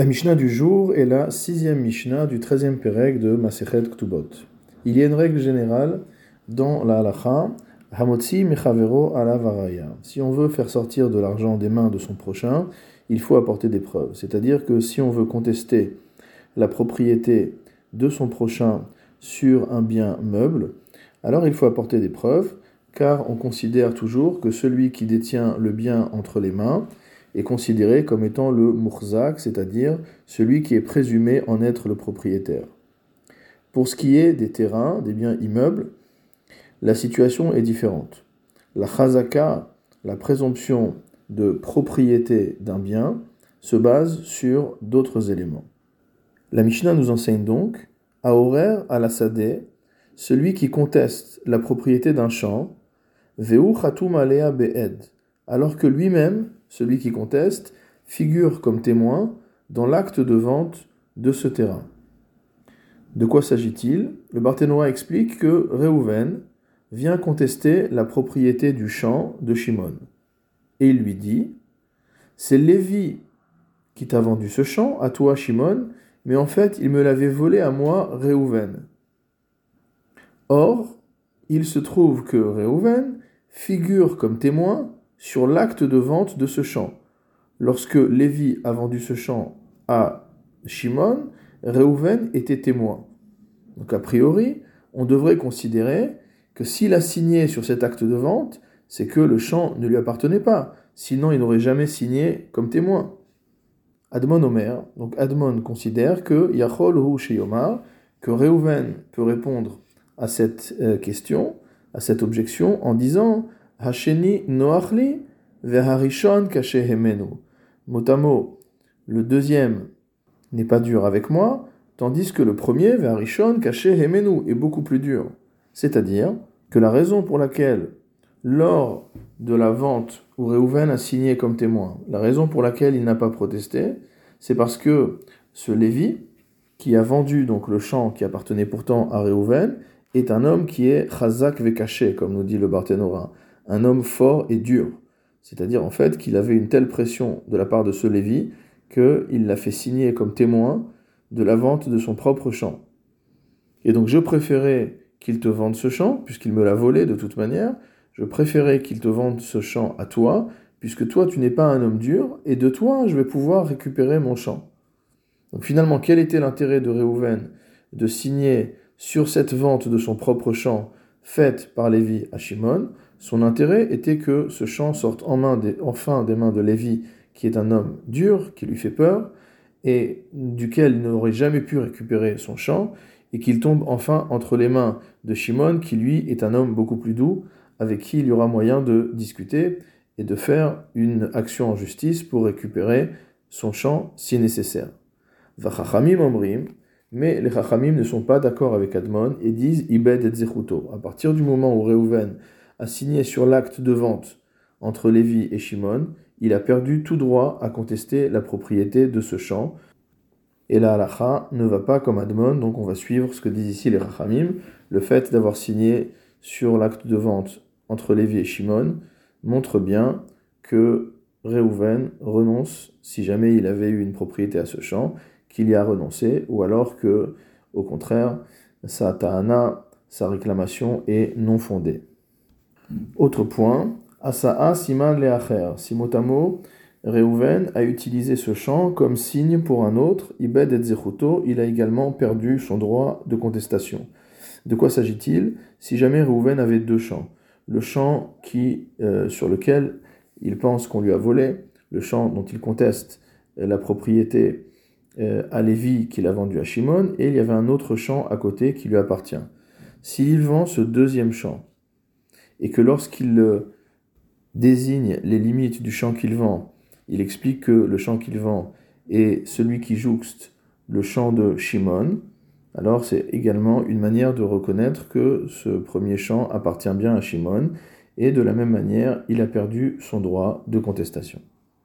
La Mishnah du jour est la sixième Mishnah du treizième Pérec de Masechet Ktubot. Il y a une règle générale dans la halacha, Hamotzi mechavero ala varaya. Si on veut faire sortir de l'argent des mains de son prochain, il faut apporter des preuves. C'est-à-dire que si on veut contester la propriété de son prochain sur un bien meuble, alors il faut apporter des preuves, car on considère toujours que celui qui détient le bien entre les mains, est considéré comme étant le murzak, c'est-à-dire celui qui est présumé en être le propriétaire. Pour ce qui est des terrains, des biens immeubles, la situation est différente. La chazaka, la présomption de propriété d'un bien, se base sur d'autres éléments. La Mishnah nous enseigne donc, à horaire à la celui qui conteste la propriété d'un champ, veu alea be'ed, alors que lui-même celui qui conteste, figure comme témoin dans l'acte de vente de ce terrain. De quoi s'agit-il? Le Barthénois explique que Réhouven vient contester la propriété du champ de Shimon. Et il lui dit C'est Lévi qui t'a vendu ce champ, à toi Shimon, mais en fait il me l'avait volé à moi, Réhouven. Or, il se trouve que Réhouven figure comme témoin sur l'acte de vente de ce champ. Lorsque Lévi a vendu ce champ à Shimon, Reuven était témoin. Donc a priori, on devrait considérer que s'il a signé sur cet acte de vente, c'est que le champ ne lui appartenait pas. Sinon, il n'aurait jamais signé comme témoin. Admon Omer, donc Admon considère que Yachol Hu Sheyomar, que Reuven peut répondre à cette euh, question, à cette objection, en disant Hasheni noachli veharishon hemenu. Motamo, le deuxième n'est pas dur avec moi, tandis que le premier, veharishon hemenu, est beaucoup plus dur. C'est-à-dire que la raison pour laquelle, lors de la vente où Réhouven a signé comme témoin, la raison pour laquelle il n'a pas protesté, c'est parce que ce Lévi, qui a vendu donc le champ qui appartenait pourtant à Réhouven, est un homme qui est chazak vekaché, comme nous dit le Barthénora un homme fort et dur. C'est-à-dire en fait qu'il avait une telle pression de la part de ce Lévi qu'il l'a fait signer comme témoin de la vente de son propre champ. Et donc je préférais qu'il te vende ce champ, puisqu'il me l'a volé de toute manière, je préférais qu'il te vende ce champ à toi, puisque toi tu n'es pas un homme dur, et de toi je vais pouvoir récupérer mon champ. Donc finalement, quel était l'intérêt de Réhouven de signer sur cette vente de son propre champ faite par Lévi à Shimon? Son intérêt était que ce champ sorte enfin des mains de Lévi, qui est un homme dur, qui lui fait peur, et duquel il n'aurait jamais pu récupérer son champ, et qu'il tombe enfin entre les mains de Shimon, qui lui est un homme beaucoup plus doux, avec qui il y aura moyen de discuter et de faire une action en justice pour récupérer son champ si nécessaire. Vachachamim omrim, mais les Chachamim ne sont pas d'accord avec Admon et disent Ibed et Zechuto. À partir du moment où Reuven a signé sur l'acte de vente entre Lévi et Shimon, il a perdu tout droit à contester la propriété de ce champ. Et la halacha ne va pas comme Admon, donc on va suivre ce que disent ici les Rachamim. Le fait d'avoir signé sur l'acte de vente entre Lévi et Shimon montre bien que Réhouven renonce, si jamais il avait eu une propriété à ce champ, qu'il y a renoncé, ou alors que, au contraire, sa ta'ana, sa réclamation est non fondée. Autre point, Asa'a Siman Leacher. Simotamo, Reuven a utilisé ce champ comme signe pour un autre, Ibed et Zechuto, il a également perdu son droit de contestation. De quoi s'agit-il? Si jamais Reuven avait deux champs, le champ qui, euh, sur lequel il pense qu'on lui a volé, le champ dont il conteste euh, la propriété euh, à Lévi qu'il a vendu à Shimon, et il y avait un autre champ à côté qui lui appartient. S'il vend ce deuxième champ, et que lorsqu'il euh, désigne les limites du champ qu'il vend, il explique que le champ qu'il vend est celui qui jouxte le champ de Shimon, alors c'est également une manière de reconnaître que ce premier champ appartient bien à Shimon, et de la même manière, il a perdu son droit de contestation.